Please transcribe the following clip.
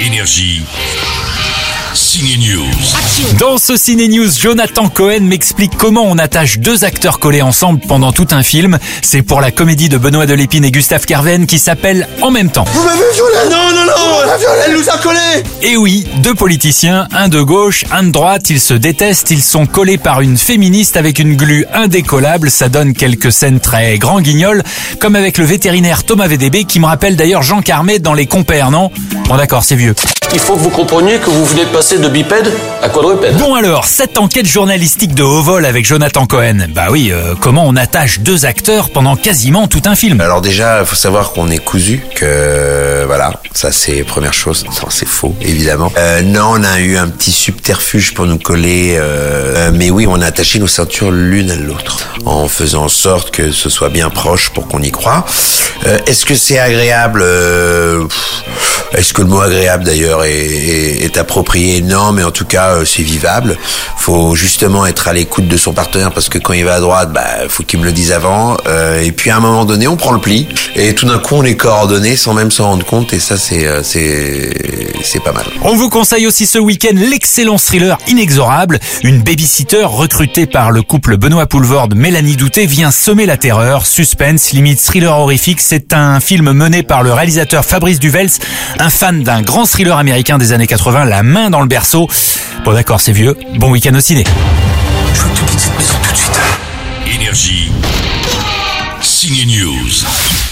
Énergie. News. Dans ce Ciné News, Jonathan Cohen m'explique comment on attache deux acteurs collés ensemble pendant tout un film. C'est pour la comédie de Benoît Delépine et Gustave Carven qui s'appelle En même temps. Vous m'avez violé Non, non, non Elle nous a collés Et oui, deux politiciens, un de gauche, un de droite, ils se détestent, ils sont collés par une féministe avec une glu indécollable, ça donne quelques scènes très grand guignols, comme avec le vétérinaire Thomas VDB qui me rappelle d'ailleurs Jean Carmet dans Les Compères, non? Bon d'accord, c'est vieux. Il faut que vous compreniez que vous venez de passer de bipède à quadrupède. Bon alors, cette enquête journalistique de haut vol avec Jonathan Cohen. Bah oui, euh, comment on attache deux acteurs pendant quasiment tout un film Alors déjà, il faut savoir qu'on est cousu, que voilà, ça c'est première chose. Non, c'est faux, évidemment. Euh, non, on a eu un petit subterfuge pour nous coller, euh, euh, mais oui, on a attaché nos ceintures l'une à l'autre, en faisant en sorte que ce soit bien proche pour qu'on y croit. Euh, Est-ce que c'est agréable? Euh, pff, Est-ce que le mot agréable d'ailleurs est, approprié Non, mais en tout cas, euh, c'est vivable. Faut justement être à l'écoute de son partenaire parce que quand il va à droite, bah, faut qu'il me le dise avant. Euh, et puis à un moment donné, on prend le pli et tout d'un coup, on est coordonné sans même s'en rendre compte. Et ça, c'est euh, c'est c'est pas mal. On vous conseille aussi ce week-end l'excellent thriller Inexorable. Une babysitter recrutée par le couple Benoît Poulvord Mélanie Douté vient semer la terreur. Suspense, limite thriller horrifique. C'est un film mené par le réalisateur Fabrice Duvels, un fan d'un grand thriller américain des années 80, La main dans le berceau. Bon d'accord, c'est vieux. Bon week-end au ciné. Je veux que tu quittes cette maison tout de suite. Énergie. Signe News.